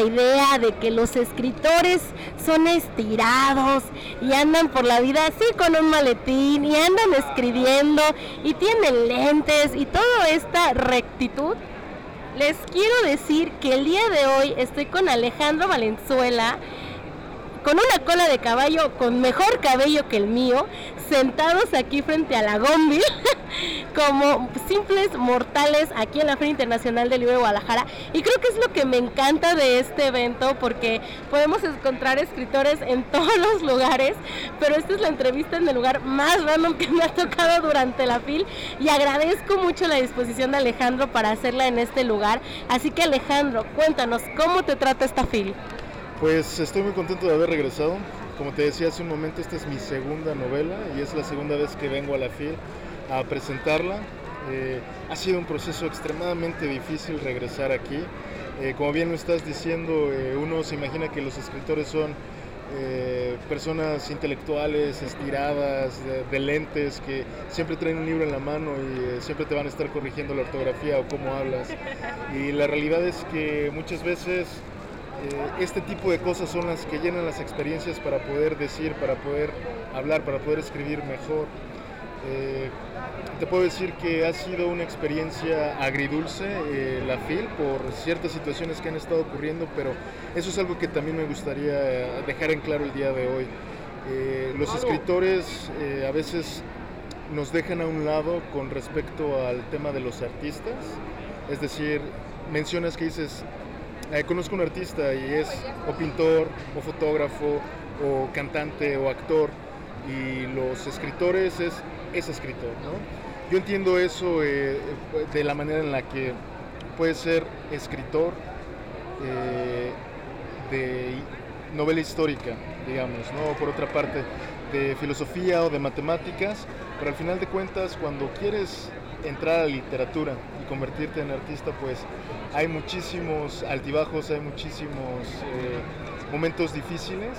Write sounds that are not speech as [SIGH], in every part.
idea de que los escritores son estirados y andan por la vida así con un maletín y andan escribiendo y tienen lentes y toda esta rectitud, les quiero decir que el día de hoy estoy con Alejandro Valenzuela, con una cola de caballo con mejor cabello que el mío, sentados aquí frente a la Gombil, [LAUGHS] como simples mortales aquí en la Feria Internacional del Libro de Guadalajara. Y creo que es lo que me encanta de este evento, porque podemos encontrar escritores en [LAUGHS] todos los lugares, pero esta es la entrevista en el lugar más random que me ha tocado durante la FIL y agradezco mucho la disposición de Alejandro para hacerla en este lugar. Así que Alejandro, cuéntanos, ¿cómo te trata esta FIL? Pues estoy muy contento de haber regresado. Como te decía hace un momento, esta es mi segunda novela y es la segunda vez que vengo a la FIL a presentarla. Eh, ha sido un proceso extremadamente difícil regresar aquí. Eh, como bien lo estás diciendo, eh, uno se imagina que los escritores son personas intelectuales, estiradas, de, lentes, que siempre traen un libro en la mano y siempre te van a estar corrigiendo la ortografía o cómo hablas. Y la realidad es que muchas veces este tipo de cosas son las que llenan las experiencias para poder decir, para poder hablar, para poder escribir mejor. Eh, te puedo decir que ha sido una experiencia agridulce eh, la FIL por ciertas situaciones que han estado ocurriendo, pero eso es algo que también me gustaría dejar en claro el día de hoy. Eh, los escritores a veces nos dejan a un lado con respecto al tema de los artistas, es decir, mencionas que dices, conozco un artista y es o pintor, o fotógrafo, o cantante, o actor, y los escritores es es escritor. ¿no? Yo entiendo eso eh, de la manera en la que puede ser escritor eh, de novela histórica, digamos, ¿no? por otra parte de filosofía o de matemáticas, pero al final de cuentas cuando quieres entrar a la literatura y convertirte en artista, pues hay muchísimos altibajos, hay muchísimos eh, momentos difíciles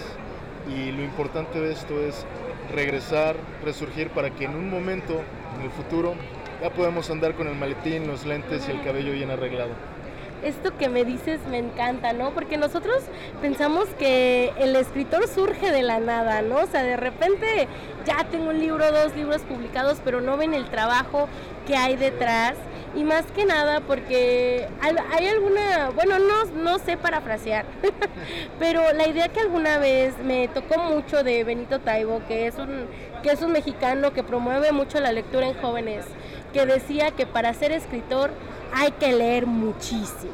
y lo importante de esto es regresar, resurgir para que en un momento, en el futuro, ya podamos andar con el maletín, los lentes y el cabello bien arreglado. Esto que me dices me encanta, ¿no? Porque nosotros pensamos que el escritor surge de la nada, ¿no? O sea, de repente ya tengo un libro, dos libros publicados, pero no ven el trabajo que hay detrás y más que nada porque hay alguna, bueno, no, no sé parafrasear, [LAUGHS] pero la idea que alguna vez me tocó mucho de Benito Taibo, que es un, que es un mexicano que promueve mucho la lectura en jóvenes, que decía que para ser escritor hay que leer muchísimo.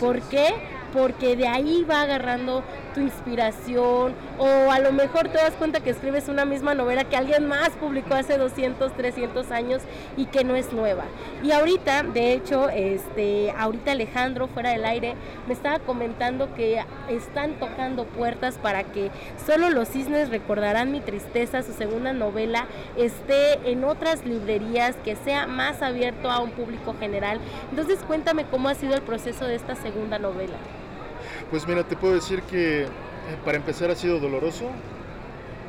¿Por qué? Porque de ahí va agarrando tu inspiración o a lo mejor te das cuenta que escribes una misma novela que alguien más publicó hace 200, 300 años y que no es nueva. Y ahorita, de hecho, este, ahorita Alejandro fuera del aire me estaba comentando que están tocando puertas para que solo los cisnes recordarán mi tristeza, su segunda novela esté en otras librerías, que sea más abierto a un público general. Entonces cuéntame cómo ha sido el proceso de esta segunda novela. Pues mira, te puedo decir que eh, para empezar ha sido doloroso,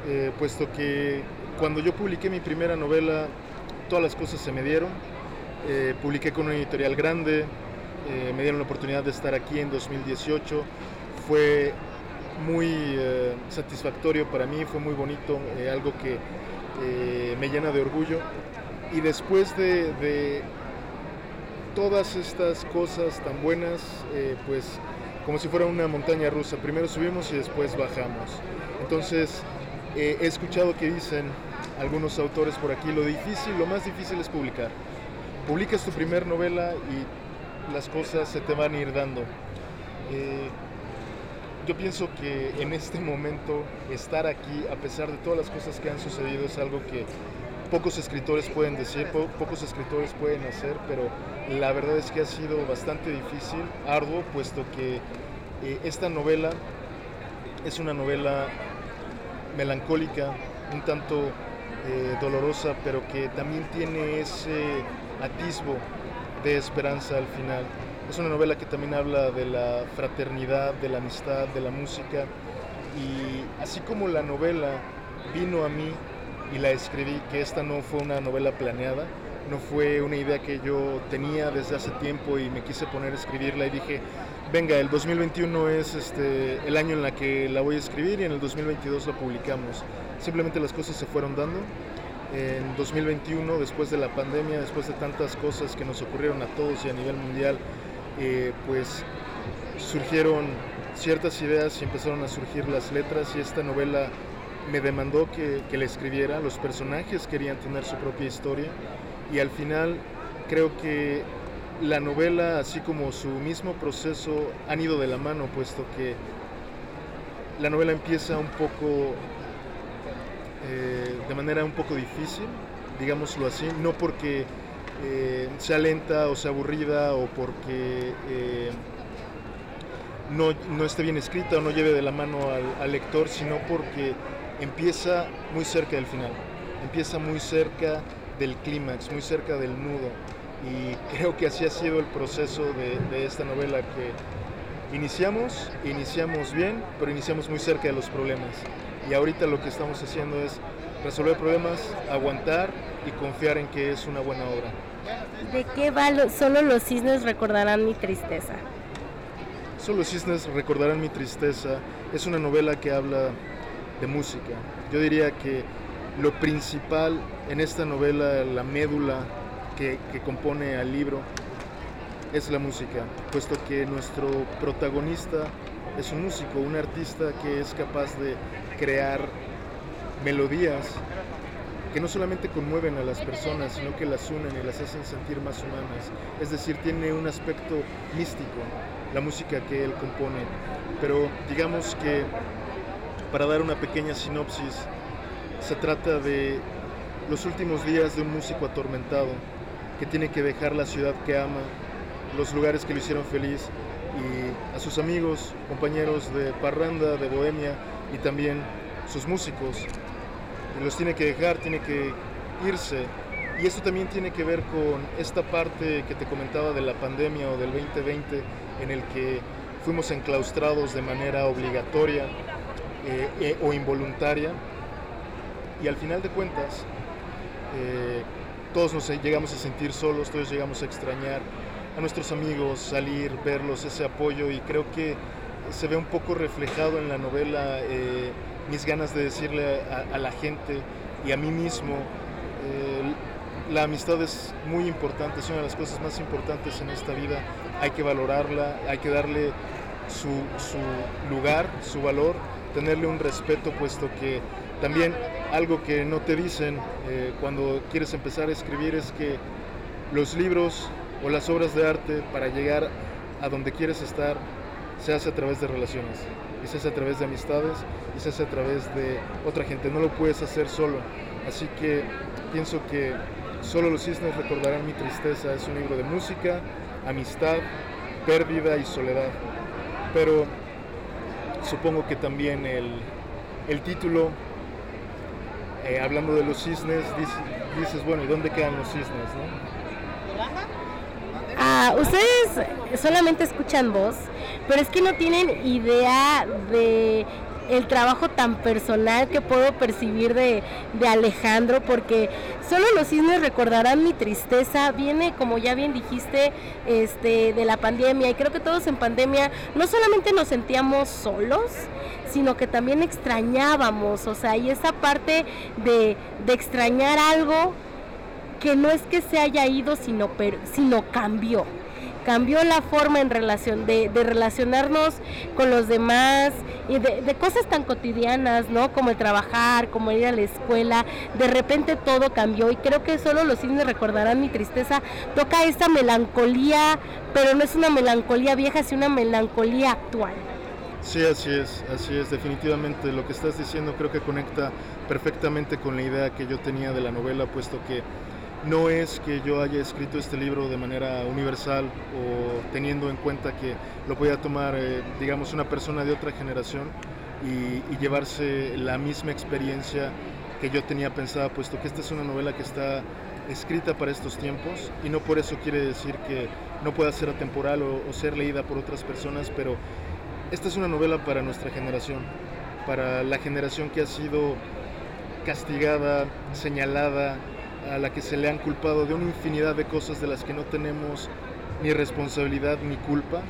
eh, puesto que cuando yo publiqué mi primera novela, todas las cosas se me dieron. Eh, publiqué con una editorial grande, me dieron la oportunidad de estar aquí en 2018. Fue muy satisfactorio para mí, fue muy bonito, algo que me llena de orgullo. Y después de, de todas estas cosas tan buenas, pues como si fuera una montaña rusa. Primero subimos y después bajamos. Entonces, eh, he escuchado que dicen algunos autores por aquí, lo difícil, lo más difícil es publicar. Publicas tu primer novela y las cosas se te van a ir dando. Eh, yo pienso que en este momento estar aquí, a pesar de todas las cosas que han sucedido, es algo que pocos escritores pueden decir, pocos escritores pueden hacer, pero la verdad es que ha sido bastante difícil, arduo, puesto que eh, esta novela es una novela melancólica, un tanto eh, dolorosa, pero que también tiene ese atisbo de esperanza al final. Es una novela que también habla de la fraternidad, de la amistad, de la música, y así como la novela vino a mí y la escribí, que esta no fue una novela planeada, no fue una idea que yo tenía desde hace tiempo y me quise poner a escribirla y dije, venga, el 2021 es este, el año en la que la voy a escribir y en el 2022 la publicamos. Simplemente las cosas se fueron dando. En 2021, después de la pandemia, después de tantas cosas que nos ocurrieron a todos y a nivel mundial, eh, pues surgieron ciertas ideas y empezaron a surgir las letras y esta novela me demandó que, que la escribiera. Los personajes querían tener su propia historia y al final creo que la novela, así como su mismo proceso, han ido de la mano, puesto que la novela empieza un poco eh, de manera un poco difícil, digámoslo así, no porque eh, sea lenta o sea aburrida o porque eh, no, no, esté bien escrita o no lleve de la mano al, al lector, sino porque empieza muy cerca del final, empieza muy cerca del clímax, muy cerca del nudo y creo que así ha sido el proceso de, esta novela que iniciamos, iniciamos bien, pero iniciamos muy cerca de los problemas. Y ahorita lo que estamos haciendo es resolver problemas, aguantar y confiar en que es una buena obra. ¿De qué va? Solo los cisnes recordarán mi tristeza. Solo los cisnes recordarán mi tristeza. Es una novela que habla de música. Yo diría que lo principal en esta novela, la médula que, compone al libro es la música, puesto que nuestro protagonista es un músico, un artista que es capaz de crear melodías que no solamente conmueven a las personas, sino que las unen y las hacen sentir más humanas. Es decir, tiene un aspecto místico la música que él compone. Pero digamos que, para dar una pequeña sinopsis, se trata de los últimos días de un músico atormentado que tiene que dejar la ciudad que ama, los lugares que lo hicieron feliz y a sus amigos, compañeros de parranda, de bohemia y también sus músicos. Los tiene que dejar, tiene que irse. Y esto también tiene que ver con esta parte que te comentaba de la pandemia o del 2020 en el que fuimos enclaustrados de manera obligatoria eh, eh, o involuntaria. Y al final de cuentas, eh, todos nos llegamos a sentir solos, todos llegamos a extrañar a nuestros amigos, salir, verlos, ese apoyo y creo que se ve un poco reflejado en la novela eh, mis ganas de decirle a, la gente y a mí mismo, eh, la amistad es muy importante, es una de las cosas más importantes en esta vida, hay que valorarla, hay que darle su, su lugar, su valor, tenerle un respeto puesto que también algo que no te dicen eh, cuando quieres empezar a escribir es que los libros o las obras de arte para llegar a donde quieres estar se hace a través de relaciones y se hace a través de amistades y se hace a través de otra gente. No lo puedes hacer solo. Así que pienso que solo los cisnes recordarán mi tristeza. Es un libro de música, amistad, pérdida y soledad. Pero supongo que también el, el título eh, hablando de los cisnes, dices, bueno, ¿y dónde quedan los cisnes? Ah, ustedes solamente escuchan voz, pero es que no tienen idea de el trabajo tan personal que puedo percibir de, Alejandro, porque solo los cisnes recordarán mi tristeza, viene como ya bien dijiste, este, de la pandemia, y creo que todos en pandemia no solamente nos sentíamos solos, sino que también extrañábamos, o sea, y esa parte de, de extrañar algo que no es que se haya ido, sino, sino cambió cambió la forma en relación de, relacionarnos con los demás y de, cosas tan cotidianas, ¿no? Como el trabajar, como ir a la escuela, de repente todo cambió y creo que solo los cines recordarán mi tristeza, toca esta melancolía, pero no es una melancolía vieja, sino una melancolía actual. Sí, así es, así es, definitivamente lo que estás diciendo creo que conecta perfectamente con la idea que yo tenía de la novela, puesto que no es que yo haya escrito este libro de manera universal o teniendo en cuenta que lo podía tomar, eh, digamos, una persona de otra generación y, llevarse la misma experiencia que yo tenía pensada, puesto que esta es una novela que está escrita para estos tiempos y no por eso quiere decir que no pueda ser atemporal o, o ser leída por otras personas, pero esta es una novela para nuestra generación, para la generación que ha sido castigada, señalada, a la que se le han culpado de una infinidad de cosas de las que no tenemos ni responsabilidad ni culpa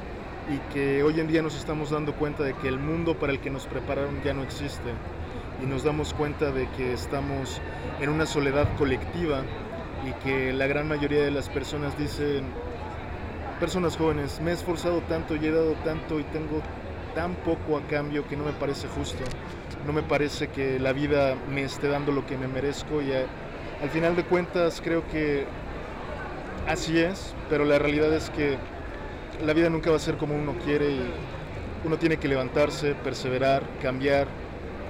y que hoy en día nos estamos dando cuenta de que el mundo para el que nos prepararon ya no existe y nos damos cuenta de que estamos en una soledad colectiva y que la gran mayoría de las personas dicen, personas jóvenes, me he esforzado tanto y he dado tanto y tengo tan poco a cambio que no me parece justo, no me parece que la vida me esté dando lo que me merezco y al final de cuentas creo que así es, pero la realidad es que la vida nunca va a ser como uno quiere y uno tiene que levantarse, perseverar, cambiar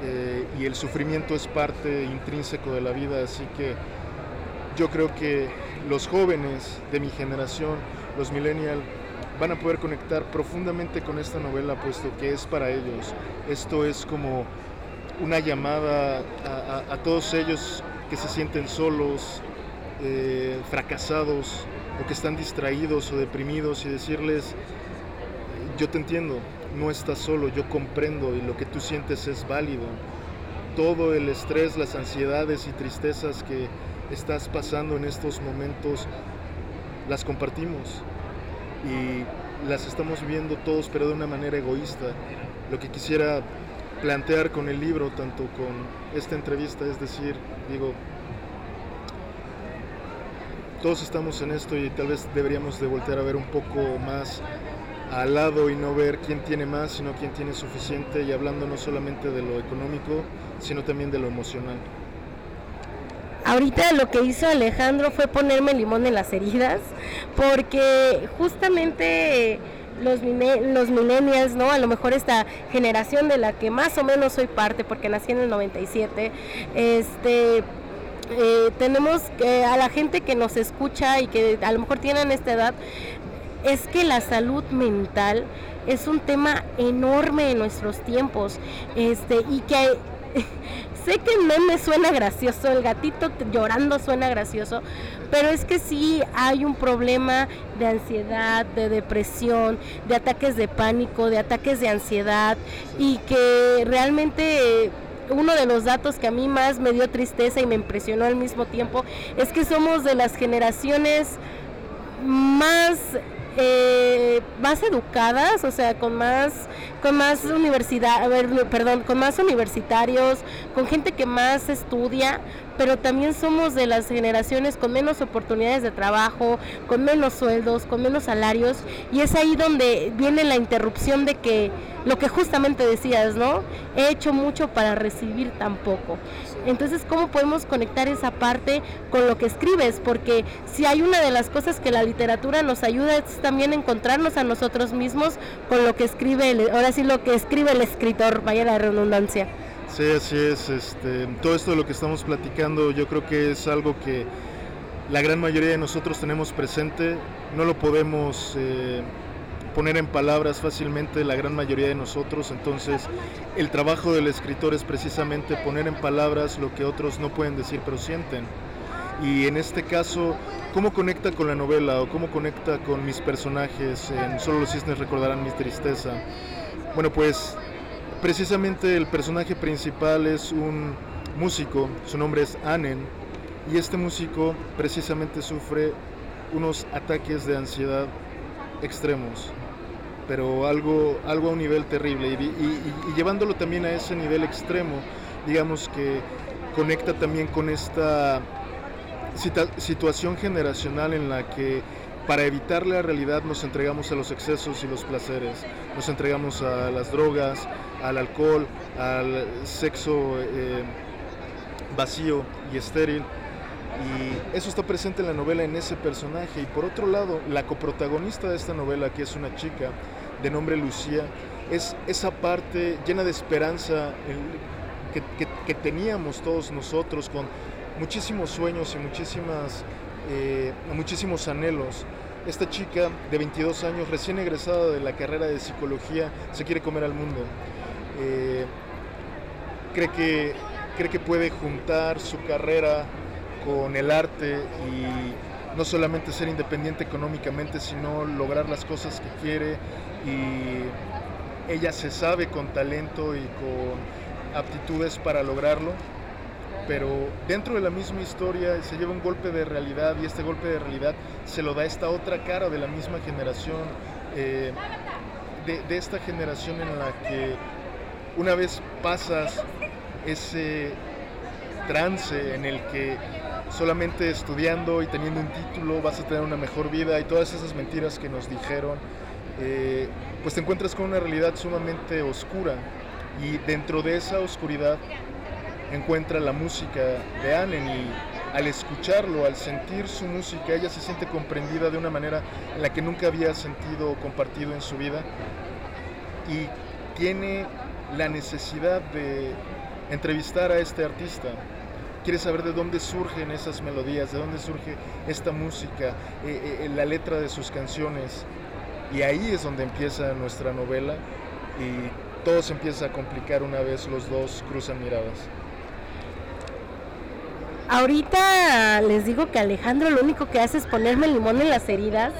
eh, y el sufrimiento es parte intrínseco de la vida, así que yo creo que los jóvenes de mi generación, los millennials, van a poder conectar profundamente con esta novela, puesto que es para ellos. Esto es como una llamada a, todos ellos que se sienten solos, eh, fracasados, o que están distraídos o deprimidos y decirles, yo te entiendo, no estás solo, yo comprendo y lo que tú sientes es válido. Todo el estrés, las ansiedades y tristezas que estás pasando en estos momentos, las compartimos y las estamos viendo todos, pero de una manera egoísta. Lo que quisiera plantear con el libro, tanto con esta entrevista, es decir, digo, todos estamos en esto y tal vez deberíamos de voltear a ver un poco más al lado y no ver quién tiene más, sino quién tiene suficiente y hablando no solamente de lo económico, sino también de lo emocional. Ahorita lo que hizo Alejandro fue ponerme limón en las heridas, porque justamente los, los millennials, ¿no? A lo mejor esta generación de la que más o menos soy parte, porque nací en el 97, este... Eh, tenemos a la gente que nos escucha y que a lo mejor tienen esta edad, es que la salud mental es un tema enorme en nuestros tiempos este, y que [LAUGHS] sé que no me suena gracioso, el gatito llorando suena gracioso, pero es que sí hay un problema de ansiedad, de depresión, de ataques de pánico, de ataques de ansiedad y que realmente uno de los datos que a mí más me dio tristeza y me impresionó al mismo tiempo es que somos de las generaciones más eh, más educadas, o sea, con más, con más universidad, perdón, con más universitarios, con gente que más estudia, pero también somos de las generaciones con menos oportunidades de trabajo, con menos sueldos, con menos salarios, y es ahí donde viene la interrupción de que lo que justamente decías, ¿no? He hecho mucho para recibir tan poco. Entonces, ¿cómo podemos conectar esa parte con lo que escribes? Porque si hay una de las cosas que la literatura nos ayuda es también encontrarnos a nosotros mismos con lo que escribe, ahora sí lo que escribe el escritor, vaya la redundancia. Sí, así es. Este, todo esto de lo que estamos platicando yo creo que es algo que la gran mayoría de nosotros tenemos presente. No lo podemos eh, poner en palabras fácilmente la gran mayoría de nosotros. Entonces el trabajo del escritor es precisamente poner en palabras lo que otros no pueden decir pero sienten. Y en este caso, ¿cómo conecta con la novela o cómo conecta con mis personajes? En Solo los cisnes recordarán mi tristeza. Bueno, pues Precisamente el personaje principal es un músico, su nombre es Anen, y este músico precisamente sufre unos ataques de ansiedad extremos, pero algo, algo a un nivel terrible, y, llevándolo también a ese nivel extremo, digamos que conecta también con esta situación generacional en la que para evitar la realidad nos entregamos a los excesos y los placeres, nos entregamos a las drogas, al alcohol, al sexo eh, vacío y estéril. Y eso está presente en la novela en ese personaje. Y por otro lado, la coprotagonista de esta novela, que es una chica de nombre Lucía, es esa parte llena de esperanza que, teníamos todos nosotros con muchísimos sueños y muchísimas, eh, muchísimos anhelos. Esta chica de 22 años, recién egresada de la carrera de psicología, se quiere comer al mundo. Eh, cree, que, cree que puede juntar su carrera con el arte y no solamente ser independiente económicamente, sino lograr las cosas que quiere y ella se sabe con talento y con aptitudes para lograrlo, pero dentro de la misma historia se lleva un golpe de realidad y este golpe de realidad se lo da esta otra cara de la misma generación. Eh, de, esta generación en la que una vez pasas ese trance en el que solamente estudiando y teniendo un título vas a tener una mejor vida y todas esas mentiras que nos dijeron, eh, pues te encuentras con una realidad sumamente oscura y dentro de esa oscuridad encuentra la música de Annen y al escucharlo, al sentir su música, ella se siente comprendida de una manera en la que nunca había sentido o compartido en su vida y tiene la necesidad de entrevistar a este artista. Quiere saber de dónde surgen esas melodías, de dónde surge esta música, eh, eh, la letra de sus canciones. Y ahí es donde empieza nuestra novela y todo se empieza a complicar una vez los dos cruzan miradas. Ahorita les digo que Alejandro lo único que hace es ponerme limón en las heridas,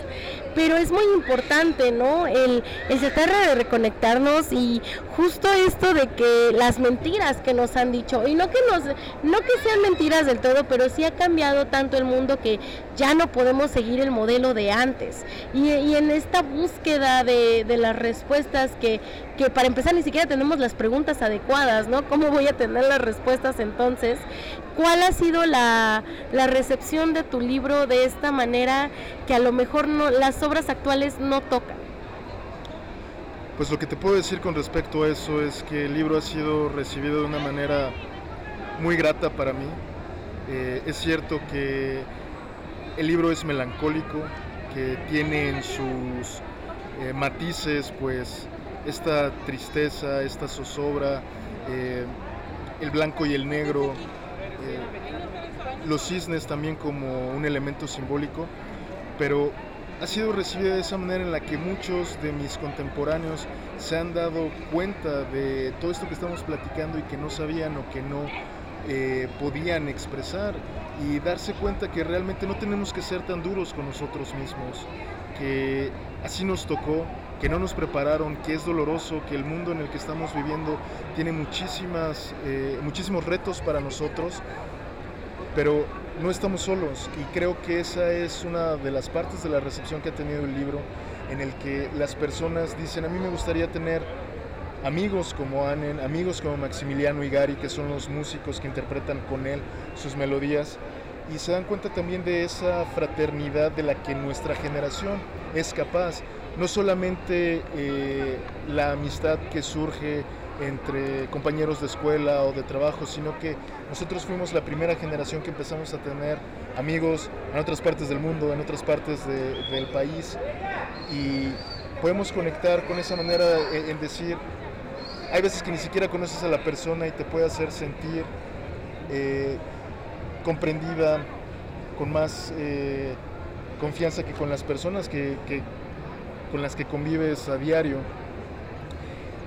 pero es muy importante, ¿no? El, el tratar de reconectarnos y justo esto de que las mentiras que nos han dicho, y no que nos, no que sean mentiras del todo, pero sí ha cambiado tanto el mundo que ya no podemos seguir el modelo de antes. Y, en esta búsqueda de, de las respuestas que, que para empezar ni siquiera tenemos las preguntas adecuadas, ¿no? ¿Cómo voy a tener las respuestas entonces? ¿Cuál ha sido la, la recepción de tu libro de esta manera que a lo mejor no, las obras actuales no tocan? Pues lo que te puedo decir con respecto a eso es que el libro ha sido recibido de una manera muy grata para mí. Eh, es cierto que el libro es melancólico, que tiene en sus eh, matices pues esta tristeza, esta zozobra, eh, el blanco y el negro, los cisnes también como un elemento simbólico, pero ha sido recibida de esa manera en la que muchos de mis contemporáneos se han dado cuenta de todo esto que estamos platicando y que no sabían o que no eh, podían expresar y darse cuenta que realmente no tenemos que ser tan duros con nosotros mismos, que así nos tocó, que no nos prepararon, que es doloroso, que el mundo en el que estamos viviendo tiene muchísimas, eh, muchísimos retos para nosotros, pero no estamos solos y creo que esa es una de las partes de la recepción que ha tenido el libro en el que las personas dicen a mí me gustaría tener amigos como Anen, amigos como Maximiliano Igari, que son los músicos que interpretan con él sus melodías, y se dan cuenta también de esa fraternidad de la que nuestra generación es capaz. No solamente eh, la amistad que surge entre compañeros de escuela o de trabajo, sino que nosotros fuimos la primera generación que empezamos a tener amigos en otras partes del mundo, en otras partes del país, y podemos conectar con esa manera en decir, hay veces que ni siquiera conoces a la persona y te puede hacer sentir eh, comprendida, con más eh, confianza que con las personas que, con las que convives a diario.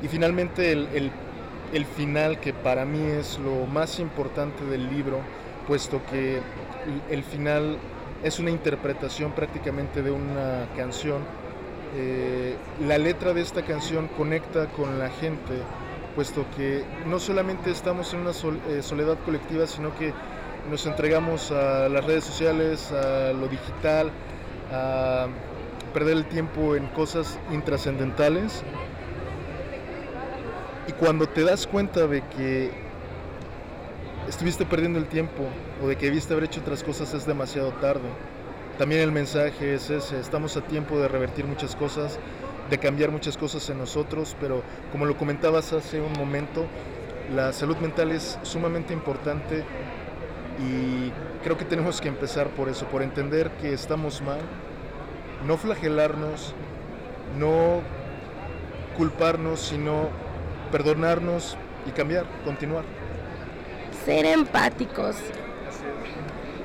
Y finalmente el, el, final que para mí es lo más importante del libro, puesto que el, final es una interpretación prácticamente de una canción. Eh, la letra de esta canción conecta con la gente, puesto que no solamente estamos en una eh, soledad colectiva, sino que nos entregamos a las redes sociales, a lo digital, a perder el tiempo en cosas intrascendentales y cuando te das cuenta de que estuviste perdiendo el tiempo o de que debiste haber hecho otras cosas es demasiado tarde. También el mensaje es ese, estamos a tiempo de revertir muchas cosas, de cambiar muchas cosas en nosotros, pero como lo comentabas hace un momento, la salud mental es sumamente importante y creo que tenemos que empezar por eso, por entender que estamos mal, no flagelarnos, no culparnos, sino perdonarnos y cambiar, continuar. Ser empáticos.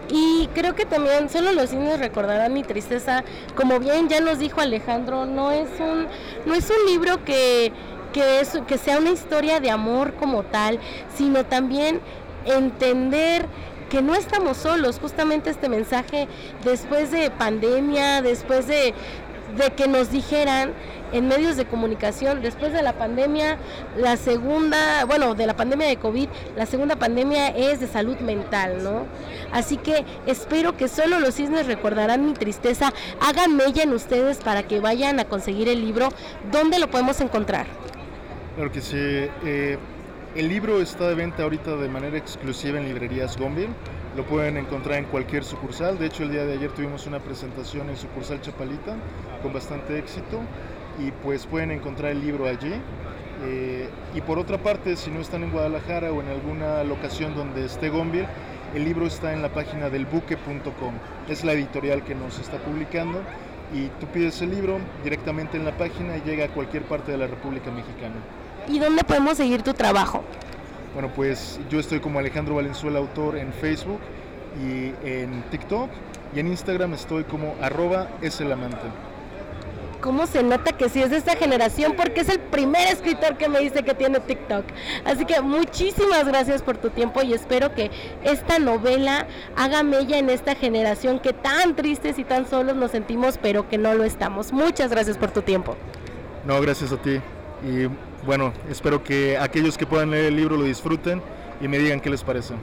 Y creo que también solo los niños recordarán mi tristeza, como bien ya nos dijo Alejandro, no es un, no es un libro que, que, es, que sea una historia de amor como tal, sino también entender que no estamos solos, justamente este mensaje después de pandemia, después de de que nos dijeran en medios de comunicación, después de la pandemia, la segunda, bueno, de la pandemia de COVID, la segunda pandemia es de salud mental, ¿no? Así que espero que solo los cisnes recordarán mi tristeza, hagan mella en ustedes para que vayan a conseguir el libro. ¿Dónde lo podemos encontrar? Claro que sí. Eh, el libro está de venta ahorita de manera exclusiva en librerías Gonville. Lo pueden encontrar en cualquier sucursal. De hecho, el día de ayer tuvimos una presentación en sucursal Chapalita con bastante éxito y pues pueden encontrar el libro allí. Eh, y por otra parte, si no están en Guadalajara o en alguna locación donde esté Gonville, el libro está en la página del buque.com. Es la editorial que nos está publicando y tú pides el libro directamente en la página y llega a cualquier parte de la República Mexicana. ¿Y dónde podemos seguir tu trabajo? Bueno, pues yo estoy como Alejandro Valenzuela, autor en Facebook y en TikTok y en Instagram estoy como arroba es el amante cómo se nota que sí es de esta generación porque es el primer escritor que me dice que tiene TikTok. Así que muchísimas gracias por tu tiempo y espero que esta novela haga mella en esta generación que tan tristes y tan solos nos sentimos, pero que no lo estamos. Muchas gracias por tu tiempo. No, gracias a ti. Y bueno, espero que aquellos que puedan leer el libro lo disfruten y me digan qué les parece.